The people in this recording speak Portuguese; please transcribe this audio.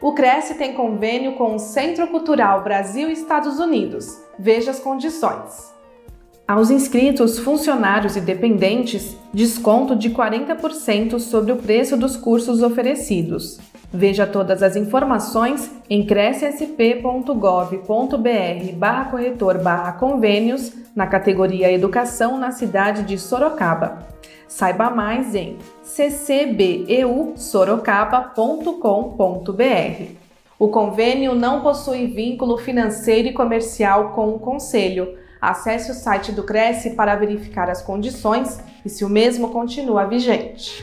O Cresce tem convênio com o Centro Cultural Brasil Estados Unidos. Veja as condições. Aos inscritos, funcionários e dependentes, desconto de 40% sobre o preço dos cursos oferecidos. Veja todas as informações em crescsp.gov.br barra corretor barra convênios na categoria Educação na cidade de Sorocaba. Saiba mais em ccbeusorocaba.com.br. O convênio não possui vínculo financeiro e comercial com o Conselho Acesse o site do Cresce para verificar as condições e se o mesmo continua vigente.